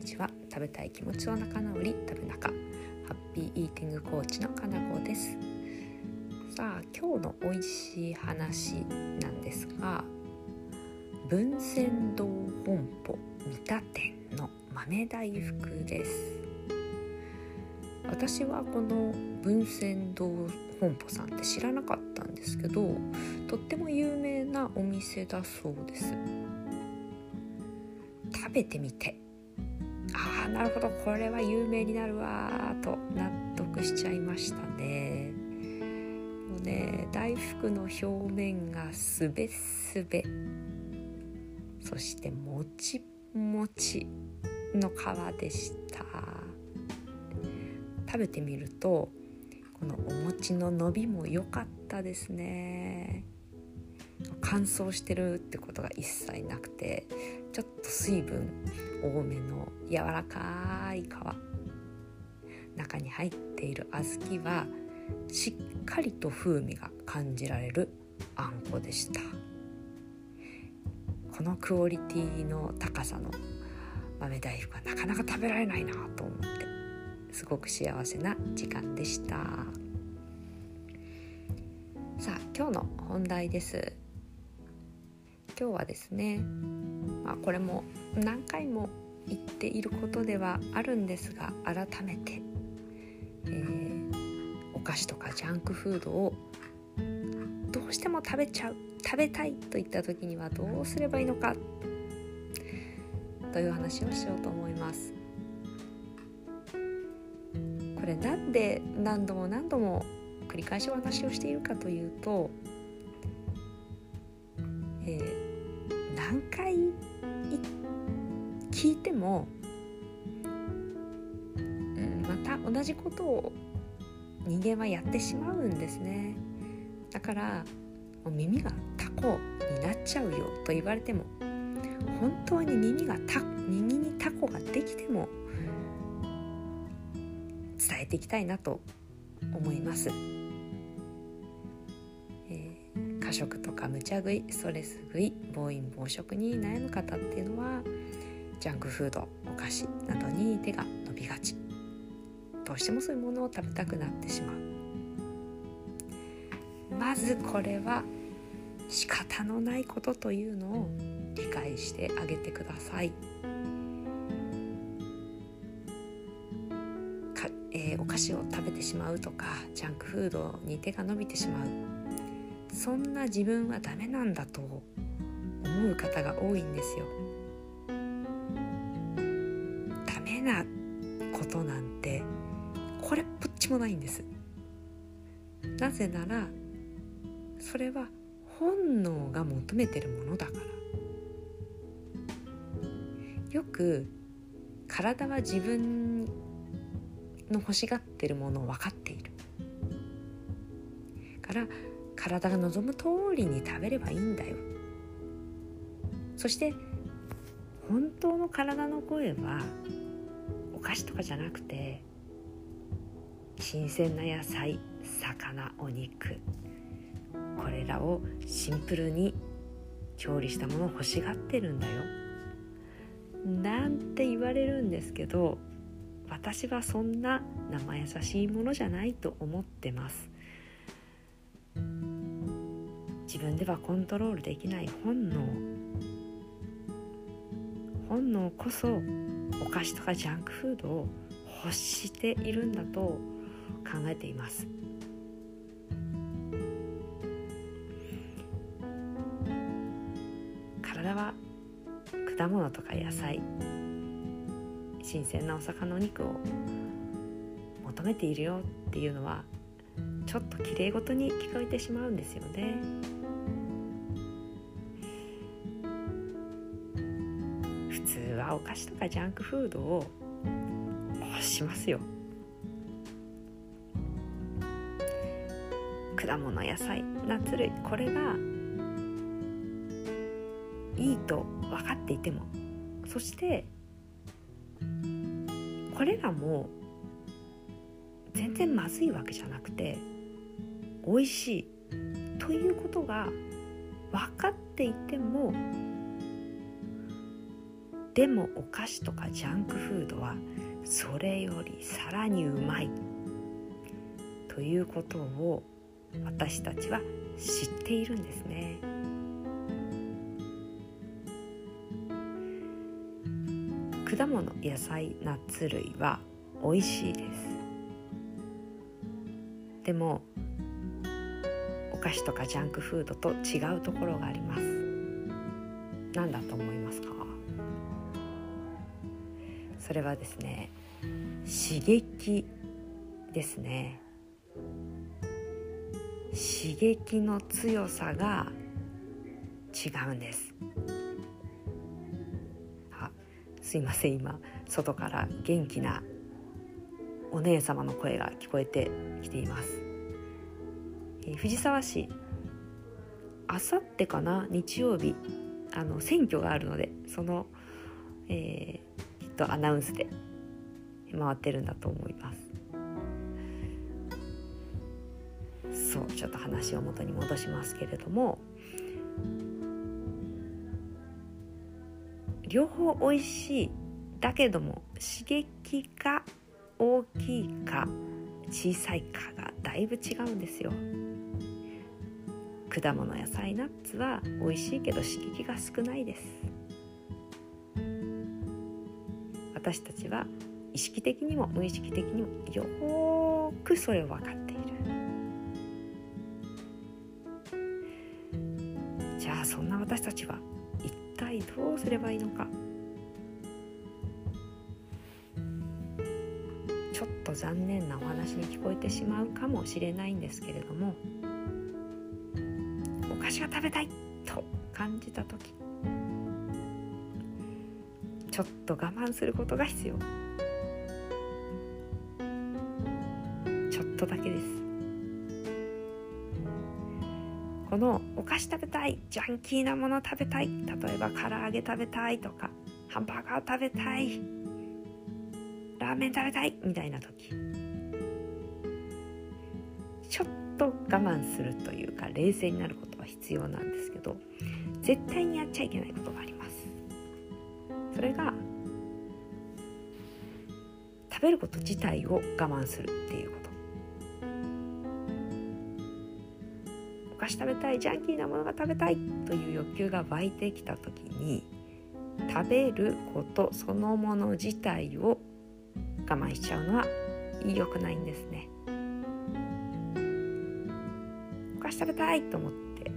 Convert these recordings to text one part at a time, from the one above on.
にちは。食べたい気持ちの仲直り。食べ仲。ハッピーイーティングコーチのかなこです。さあ今日の美味しい話なんですが文鮮堂本舗三田店の豆大福です。私はこの文鮮堂本舗さんって知らなかったんですけどとっても有名なお店だそうです。食べてみて。なるほど。これは有名になるわと納得しちゃいましたね。もうね大福の表面がすべすべ。そしてもちもちの皮でした。食べてみるとこのお餅の伸びも良かったですね。乾燥してるってことが一切なくてちょっと水分多めの柔らかい皮。中に入っている小豆はしっかりと風味が感じられるあんこでした。このクオリティの高さの豆大福はなかなか食べられないなと思ってすごく幸せな時間でした。さあ今日の本題です。今日はですね、まあ、これも何回も言っていることではあるんですが改めて、えー、お菓子とかジャンクフードをどうしても食べちゃう食べたいといった時にはどうすればいいのかという話をしようと思います。これなんで何度も何度も繰り返しお話をしているかというと、3回聞いても、うん、また同じことを人間はやってしまうんですねだから耳がタコになっちゃうよと言われても本当に耳がタ耳にタコができても伝えていきたいなと思います。過食とか無茶食いストレス食い暴飲暴食に悩む方っていうのはジャンクフードお菓子などに手が伸びがち。どうしてもそういうものを食べたくなってしまう。まずこれは仕方のないことというのを理解してあげてください。かえー、お菓子を食べてしまうとかジャンクフードに手が伸びてしまう。そんな自分はダメなんだと思う方が多いんですよ。ダメなことなんてこれっぽっちもないんです。なぜならそれは本能が求めてるものだからよく体は自分の欲しがってるものを分かっているから体が望む通りに食べればいいんだよ。そして本当の体の声はお菓子とかじゃなくて新鮮な野菜魚お肉これらをシンプルに調理したものを欲しがってるんだよ。なんて言われるんですけど私はそんな生優しいものじゃないと思ってます。自分ではコントロールできない本能本能こそお菓子とかジャンクフードを欲しているんだと考えています体は果物とか野菜新鮮なお魚の肉を求めているよっていうのはちょっときれいごとに聞こえてしまうんですよね。お菓子とかジャンクフードを欲しますよ。果物野菜ナッツ類これがいいと分かっていてもそしてこれらも全然まずいわけじゃなくて美味しいということが分かっていてもでもお菓子とかジャンクフードはそれよりさらにうまいということを私たちは知っているんですね。果物野菜ナッツ類は美味しいです。でもお菓子とかジャンクフードと違うところがあります。何だと思います？それはですね刺激ですね。刺激の強さが違うんです。あすいません。今外から元気なお姉様の声が聞こえてきています、えー、藤沢市あさってかな？日曜日。あの選挙があるのでその、えー、とアナウンスで回ってるんだと思います。そうちょっと話を元に戻しますけれども両方美味しいだけども刺激が大きいか小さいかがだいぶ違うんですよ。果物野菜ナッツは美味しいけど刺激が少ないです。私たちは意識的にも無意識的にもよくそれを分かっている。じゃあそんな私たちは一体どうすればいいのか。ちょっと残念なお話に聞こえてしまうかもしれないんですけれどもお菓子が食べたいと感じた時ちょっと我慢することが必要。ちょっとだけです。このお菓子食べたいジャンキーなもの食べたい例えば唐揚げ食べたいとかハンバーガー食べたいラーメン食べたいみたいな時。ちょっと我慢するというか冷静になることは必要なんですけど絶対にやっちゃいけないことがあります。それが食べること自体を我慢するっていうことお菓子食べたいジャンキーなものが食べたいという欲求が湧いてきた時に食べることそのもの自体を我慢しちゃうのは良くないんですね。お菓子食べたいと思って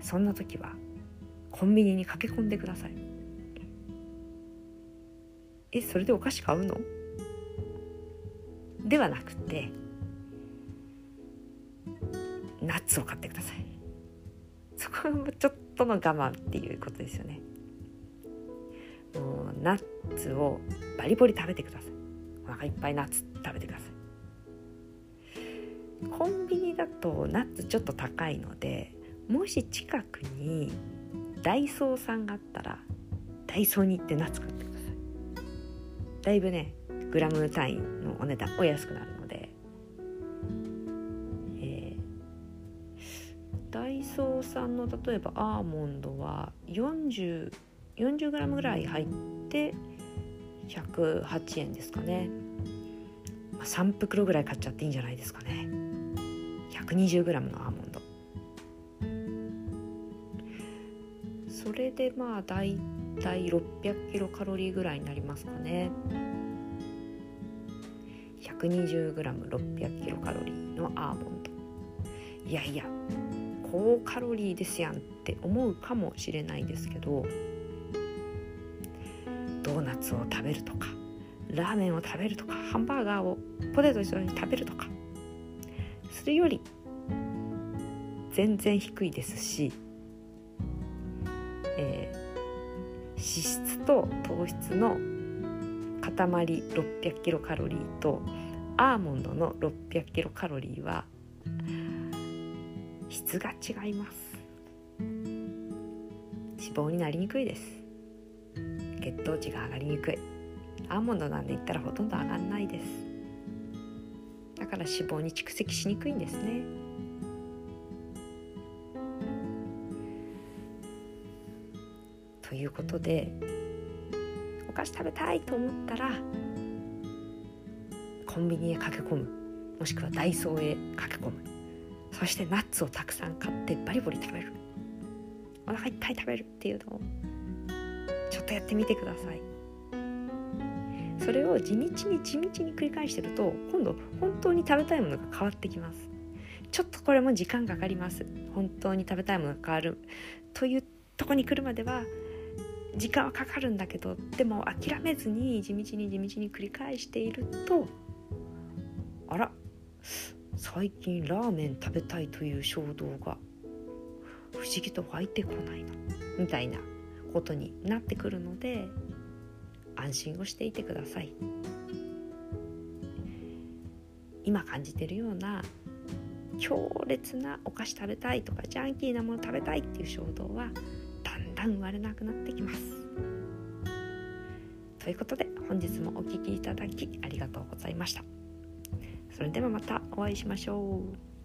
そんな時はコンビニに駆け込んでください。えそれでお菓子買うの？ではなくてナッツを買ってください。そこもちょっとの我慢っていうことですよね。もうナッツをバリバリ食べてください。お腹いっぱいナッツ食べてください。コンビニだとナッツちょっと高いのでもし近くにダイソーさんがあったらダイソーに行ってナッツ買ってだいぶねグラム単位のお値段お安くなるので。ダイソーさんの例えばアーモンドは 40, 40g ぐらい入って108円ですかね、まあ、3袋ぐらい買っちゃっていいんじゃないですかね。120g のアーモンド。それでまあだいたい600キロカロリーぐらいになりますかね。120g600 キロカロリーのアーモンド。いやいや高カロリーですやんって思うかもしれないですけどドーナツを食べるとかラーメンを食べるとかハンバーガーをポテト一緒に食べるとかするより全然低いですし、脂質と糖質の塊600キロカロリーとアーモンドの600キロカロリーは質が違います。脂肪になりにくいです。血糖値が上がりにくい。アーモンドなんで言ったらほとんど上がんないです。だから脂肪に蓄積しにくいんですね。いうことでお菓子食べたいと思ったらコンビニへ駆け込むもしくはダイソーへ駆け込む。そしてナッツをたくさん買ってバリバリ食べる。お腹いっぱい食べるっていうのをちょっとやってみてください。それを地道に地道に繰り返してると今度本当に食べたいものが変わってきます。ちょっとこれも時間かかります。本当に食べたいものが変わる。というとこに来るまでは時間はかかるんだけどでも諦めずに地道に地道に繰り返しているとあら最近ラーメン食べたいという衝動が不思議と湧いてこないなみたいなことになってくるので安心をしていてください。今感じてるような強烈なお菓子食べたいとかジャンキーなもの食べたいっていう衝動はんだん生まれなくなってきます。ということで本日もお聴きいただきありがとうございました。それではまたお会いしましょう。